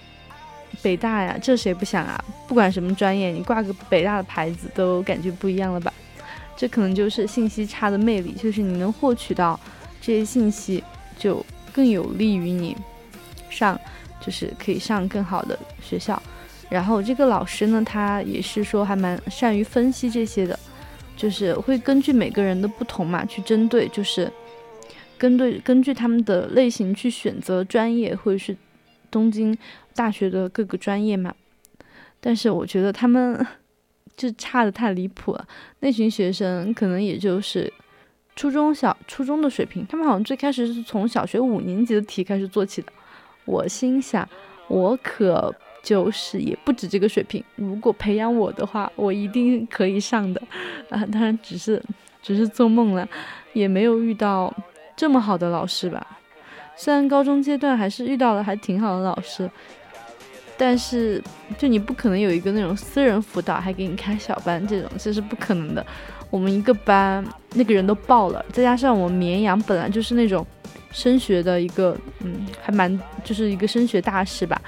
北大呀，这谁不想啊？不管什么专业，你挂个北大的牌子都感觉不一样了吧？这可能就是信息差的魅力，就是你能获取到这些信息，就更有利于你上，就是可以上更好的学校。然后这个老师呢，他也是说还蛮善于分析这些的，就是会根据每个人的不同嘛，去针对，就是根对根据他们的类型去选择专业，或者是东京大学的各个专业嘛。但是我觉得他们。*laughs* 就差的太离谱了，那群学生可能也就是初中小初中的水平，他们好像最开始是从小学五年级的题开始做起的。我心想，我可就是也不止这个水平，如果培养我的话，我一定可以上的。啊，当然只是只是做梦了，也没有遇到这么好的老师吧。虽然高中阶段还是遇到了还挺好的老师。但是，就你不可能有一个那种私人辅导，还给你开小班这种，这是不可能的。我们一个班那个人都爆了，再加上我们绵阳本来就是那种升学的一个，嗯，还蛮就是一个升学大市吧。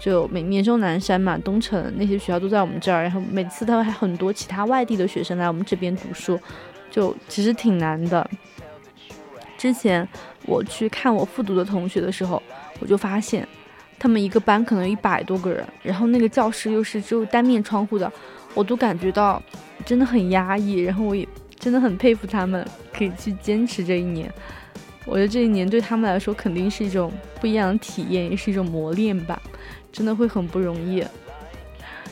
就绵绵州南山嘛，东城那些学校都在我们这儿，然后每次他们还很多其他外地的学生来我们这边读书，就其实挺难的。之前我去看我复读的同学的时候，我就发现。他们一个班可能一百多个人，然后那个教室又是只有单面窗户的，我都感觉到真的很压抑。然后我也真的很佩服他们可以去坚持这一年。我觉得这一年对他们来说肯定是一种不一样的体验，也是一种磨练吧，真的会很不容易。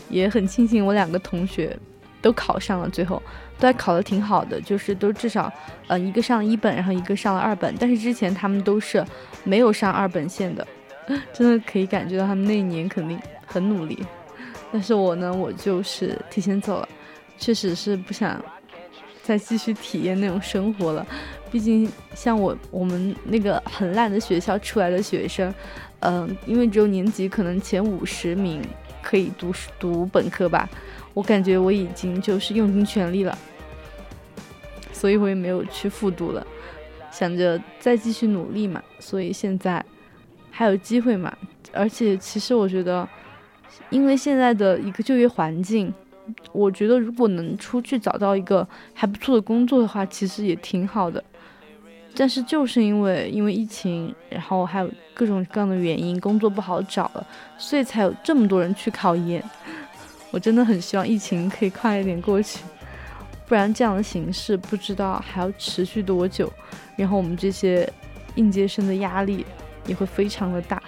也很庆幸我两个同学都考上了，最后都还考得挺好的，就是都至少，呃，一个上了一本，然后一个上了二本。但是之前他们都是没有上二本线的。*laughs* 真的可以感觉到他们那一年肯定很努力，但是我呢，我就是提前走了，确实是不想再继续体验那种生活了。毕竟像我我们那个很烂的学校出来的学生，嗯，因为只有年级可能前五十名可以读读本科吧，我感觉我已经就是用尽全力了，所以我也没有去复读了，想着再继续努力嘛，所以现在。还有机会嘛？而且其实我觉得，因为现在的一个就业环境，我觉得如果能出去找到一个还不错的工作的话，其实也挺好的。但是就是因为因为疫情，然后还有各种各样的原因，工作不好找了，所以才有这么多人去考研。我真的很希望疫情可以快一点过去，不然这样的形式不知道还要持续多久。然后我们这些应届生的压力。也会非常的大。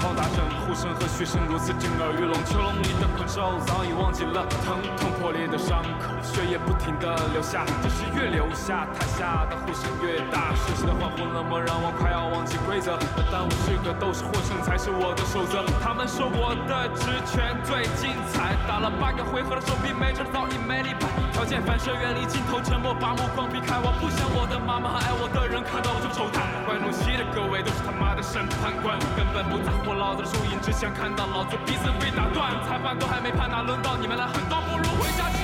嘈杂声、呼声和嘘声如此震耳欲聋，囚笼里的困兽早已忘记了疼痛破裂的伤，血液不停的流下，只是越流下，台下的呼声越大，熟悉的欢呼冷漠让我快要忘记规则。但我时刻都是获胜才是我的守则。他们说我的职权最精彩，打了八个回合的手臂没招早已没礼拜，条件反射远离镜头沉默，把目光避开。我不想我的妈妈和爱我的人看到我就丑态。观众席的各位都是他妈的审判官，根本不在乎老子的输赢，只想看到老子鼻子被打断。裁判都还没判，哪轮到你们来喊？倒不如回家去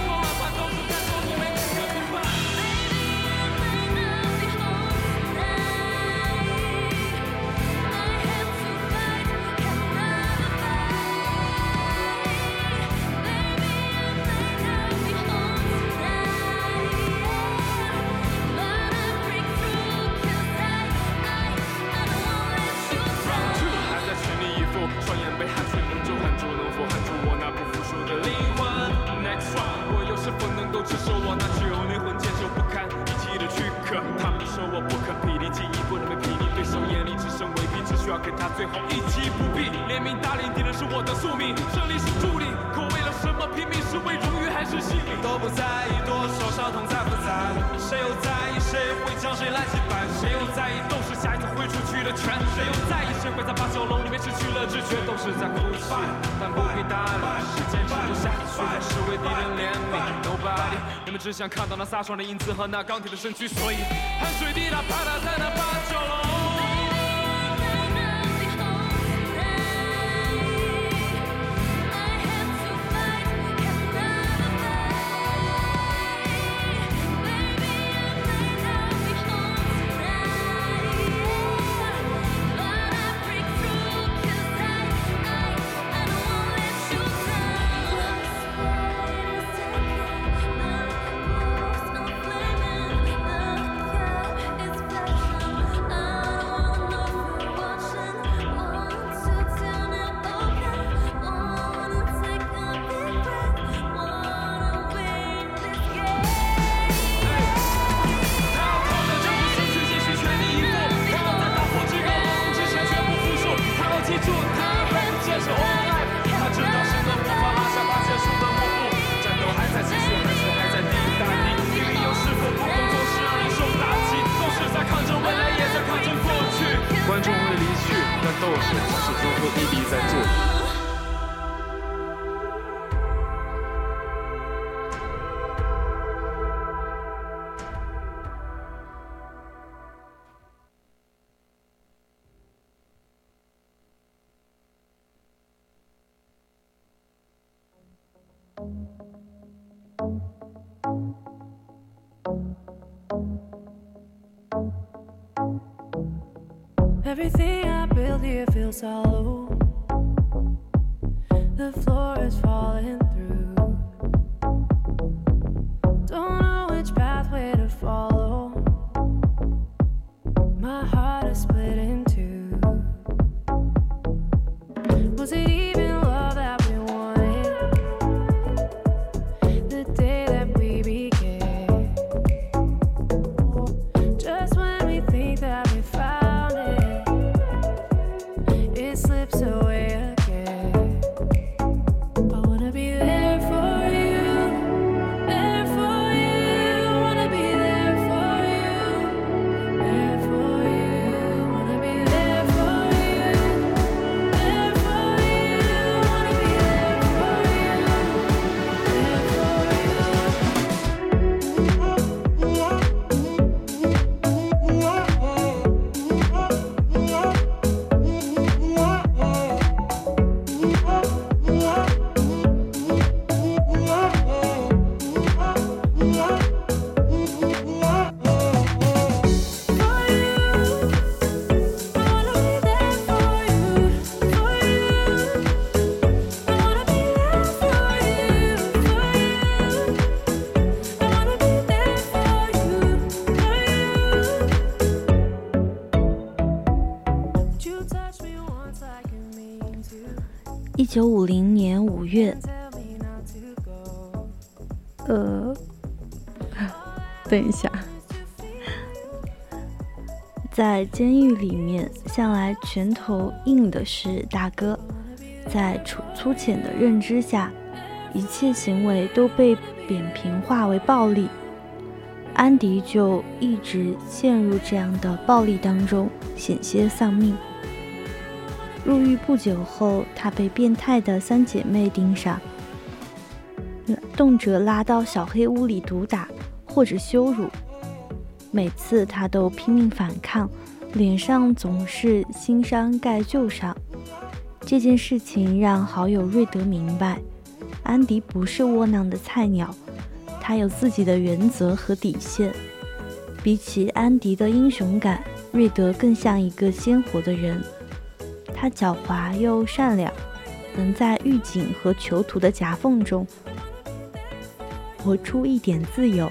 那飒爽的英姿和那钢铁的身躯，所以汗水滴答啪嗒在那八角楼。Everything I build here feels hollow. The floor is falling through. 九五零年五月，呃，*laughs* 等一下，在监狱里面，向来拳头硬的是大哥，在粗粗浅的认知下，一切行为都被扁平化为暴力。安迪就一直陷入这样的暴力当中，险些丧命。入狱不久后，他被变态的三姐妹盯上，动辄拉到小黑屋里毒打或者羞辱。每次他都拼命反抗，脸上总是新伤盖旧伤。这件事情让好友瑞德明白，安迪不是窝囊的菜鸟，他有自己的原则和底线。比起安迪的英雄感，瑞德更像一个鲜活的人。他狡猾又善良，能在狱警和囚徒的夹缝中活出一点自由。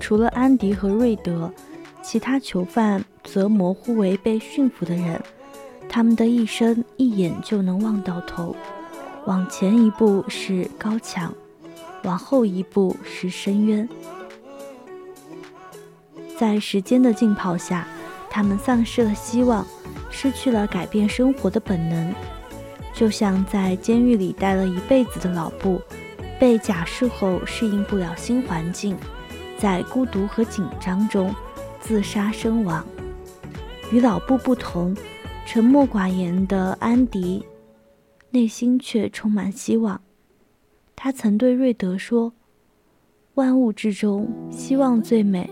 除了安迪和瑞德，其他囚犯则模糊为被驯服的人，他们的一生一眼就能望到头。往前一步是高墙，往后一步是深渊。在时间的浸泡下，他们丧失了希望，失去了改变生活的本能，就像在监狱里待了一辈子的老布，被假释后适应不了新环境，在孤独和紧张中自杀身亡。与老布不同，沉默寡言的安迪内心却充满希望。他曾对瑞德说：“万物之中，希望最美。”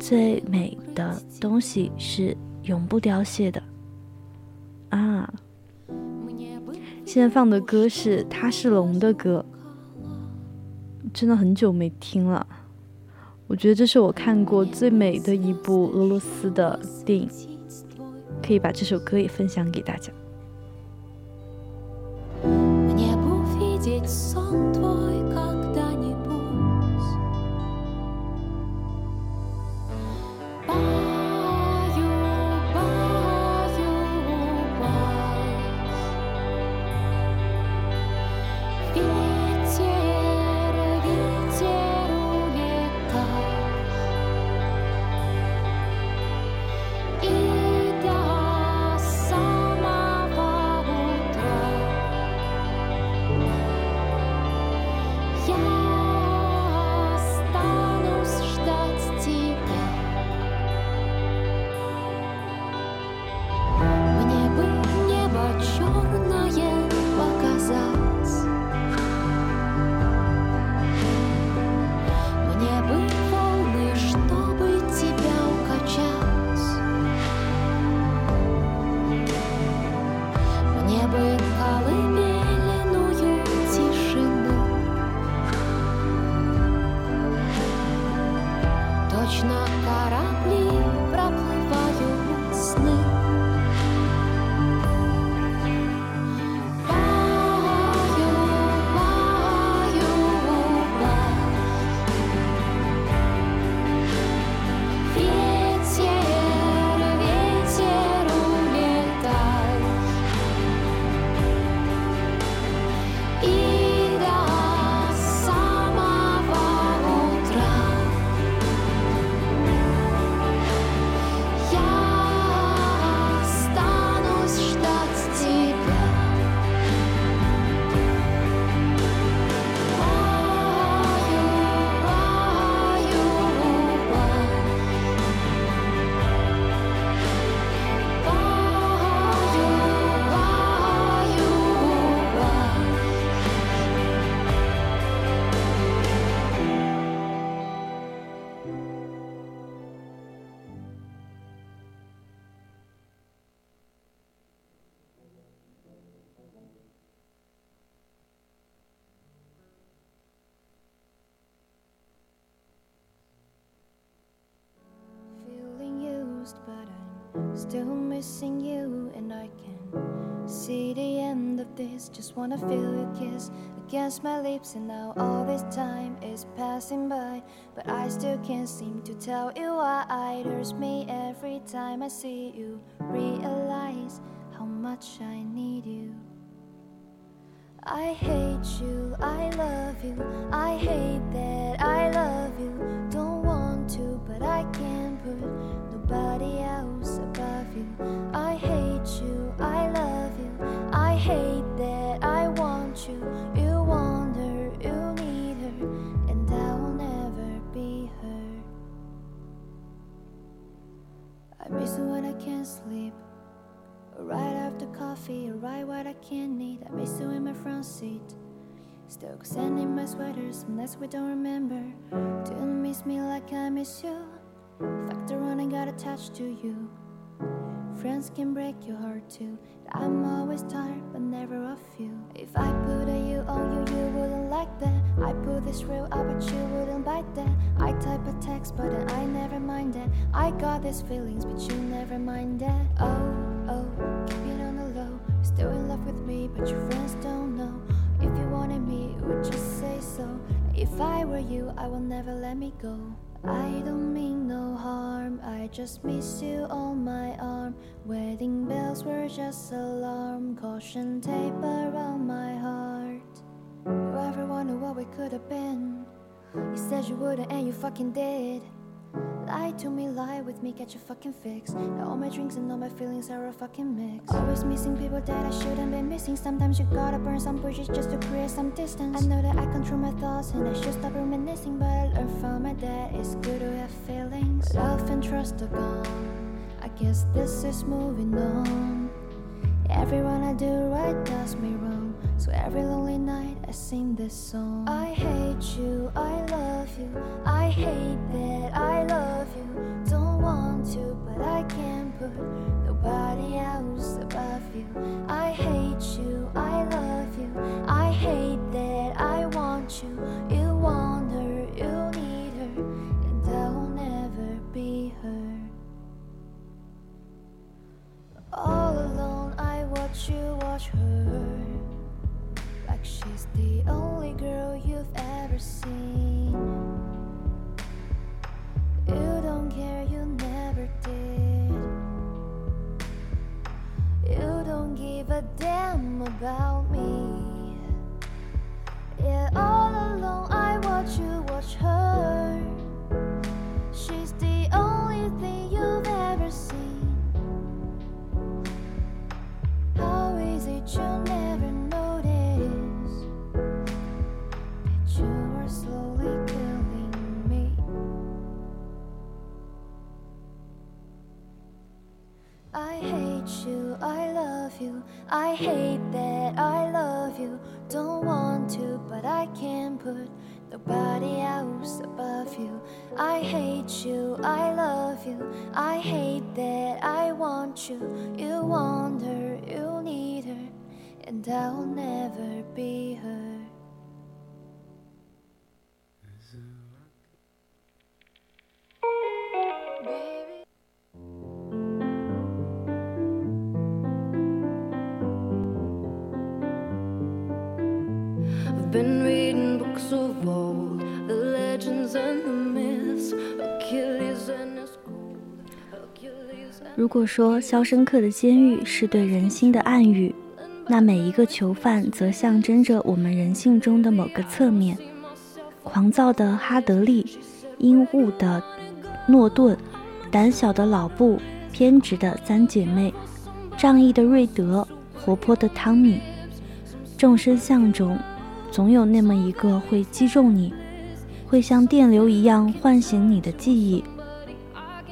最美的东西是永不凋谢的。啊。现在放的歌是他是龙的歌真的很久没听了。我觉得这是我看过最美的一部俄罗斯的电影可以把这首歌也分享给大家。Just wanna feel your kiss against my lips, and now all this time is passing by, but I still can't seem to tell you why. It hurts me every time I see you. Realize how much I need you. I hate you, I love you, I hate that I love you. Don't want to, but I can't put nobody else above you. I hate you, I love you, I hate that I want you. You want her, you need her, and I'll never be her. I miss you when I can't sleep. Right after coffee, right what I can't eat. I miss you in my front seat. Still sending my sweaters, nights we don't remember. Do you miss me like I miss you? Factor on, I got attached to you. Friends can break your heart too. I'm always tired, but never of you. If I put a you on you, you wouldn't like that. I put this real up, but you wouldn't bite that. I type a text, but then I never mind that. I got these feelings, but you never mind that. Oh, oh, keep it on the low. You're still in love with me, but your friends don't know. If you wanted me, you would just say so. If I were you, I would never let me go. I don't mean no harm, I just miss you on my arm. Wedding bells were just alarm, caution tape around my heart. You ever wonder what we could have been? You said you wouldn't, and you fucking did. Lie to me, lie with me, get your fucking fix. Now all my drinks and all my feelings are a fucking mix. Always missing people that I shouldn't be missing. Sometimes you gotta burn some bridges just to create some distance. I know that I control my thoughts and I should stop reminiscing, but I learned from my dad it's good to have feelings. Love and trust are gone. I guess this is moving on. Everyone I do right does me wrong. So every lonely night I sing this song. I hate you, I love you. I hate that I love you. Don't want to, but I can't put nobody else above you. I hate you, I love you. I hate that I want you. You want her, you need her, and I'll never be her. All alone, I watch you watch her. Like she's the only girl you've ever seen. You don't care, you never did. You don't give a damn about me. Yeah, all alone, I watch you watch her. She's the only thing you've ever seen. How is it you never notice I hate you, I love you. I hate that I love you. Don't want to, but I can't put nobody else above you. I hate you, I love you. I hate that I want you. You want her, you need her, and I'll never be her. 如果说《肖申克的监狱》是对人心的暗喻，那每一个囚犯则象征着我们人性中的某个侧面。狂躁的哈德利，阴雾的诺顿，胆小的老布，偏执的三姐妹，仗义的瑞德，活泼的汤米。众生相中，总有那么一个会击中你，会像电流一样唤醒你的记忆。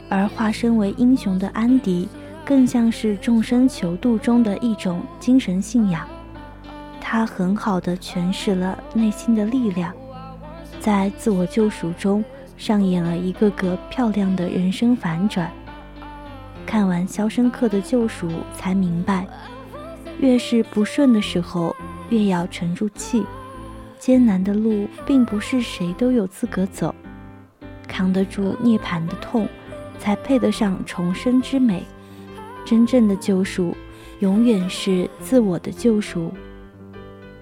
而化身为英雄的安迪，更像是众生求渡中的一种精神信仰。他很好的诠释了内心的力量，在自我救赎中上演了一个个漂亮的人生反转。看完《肖申克的救赎》，才明白，越是不顺的时候，越要沉住气。艰难的路并不是谁都有资格走，扛得住涅槃的痛，才配得上重生之美。真正的救赎，永远是自我的救赎。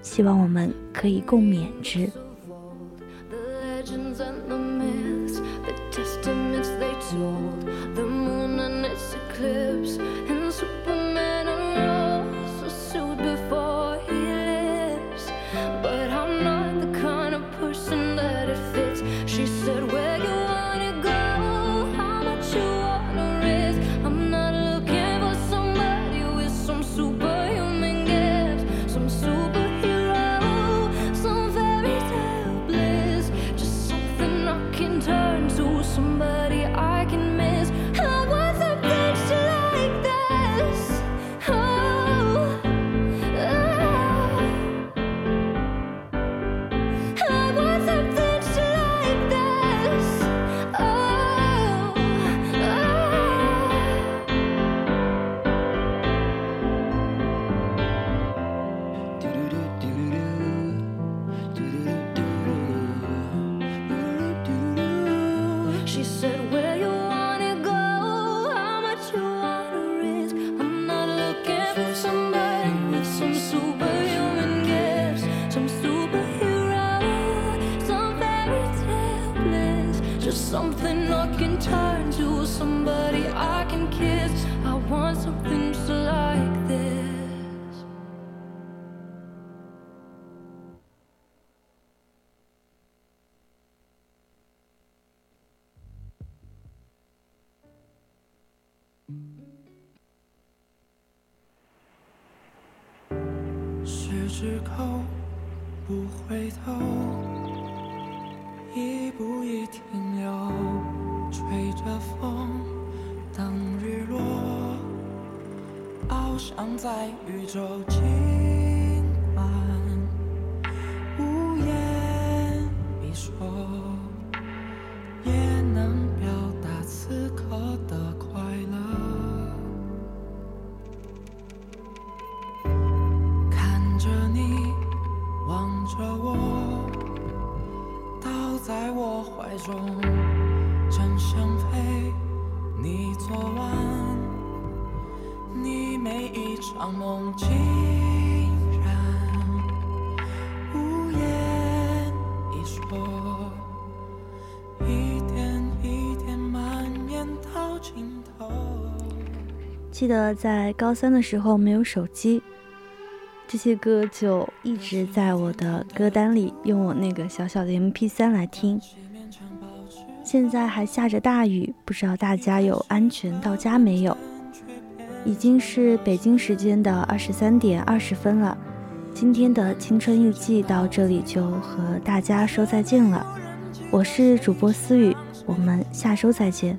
希望我们可以共勉之。记得在高三的时候没有手机，这些歌就一直在我的歌单里，用我那个小小的 MP3 来听。现在还下着大雨，不知道大家有安全到家没有？已经是北京时间的二十三点二十分了。今天的青春日记到这里就和大家说再见了。我是主播思雨，我们下周再见。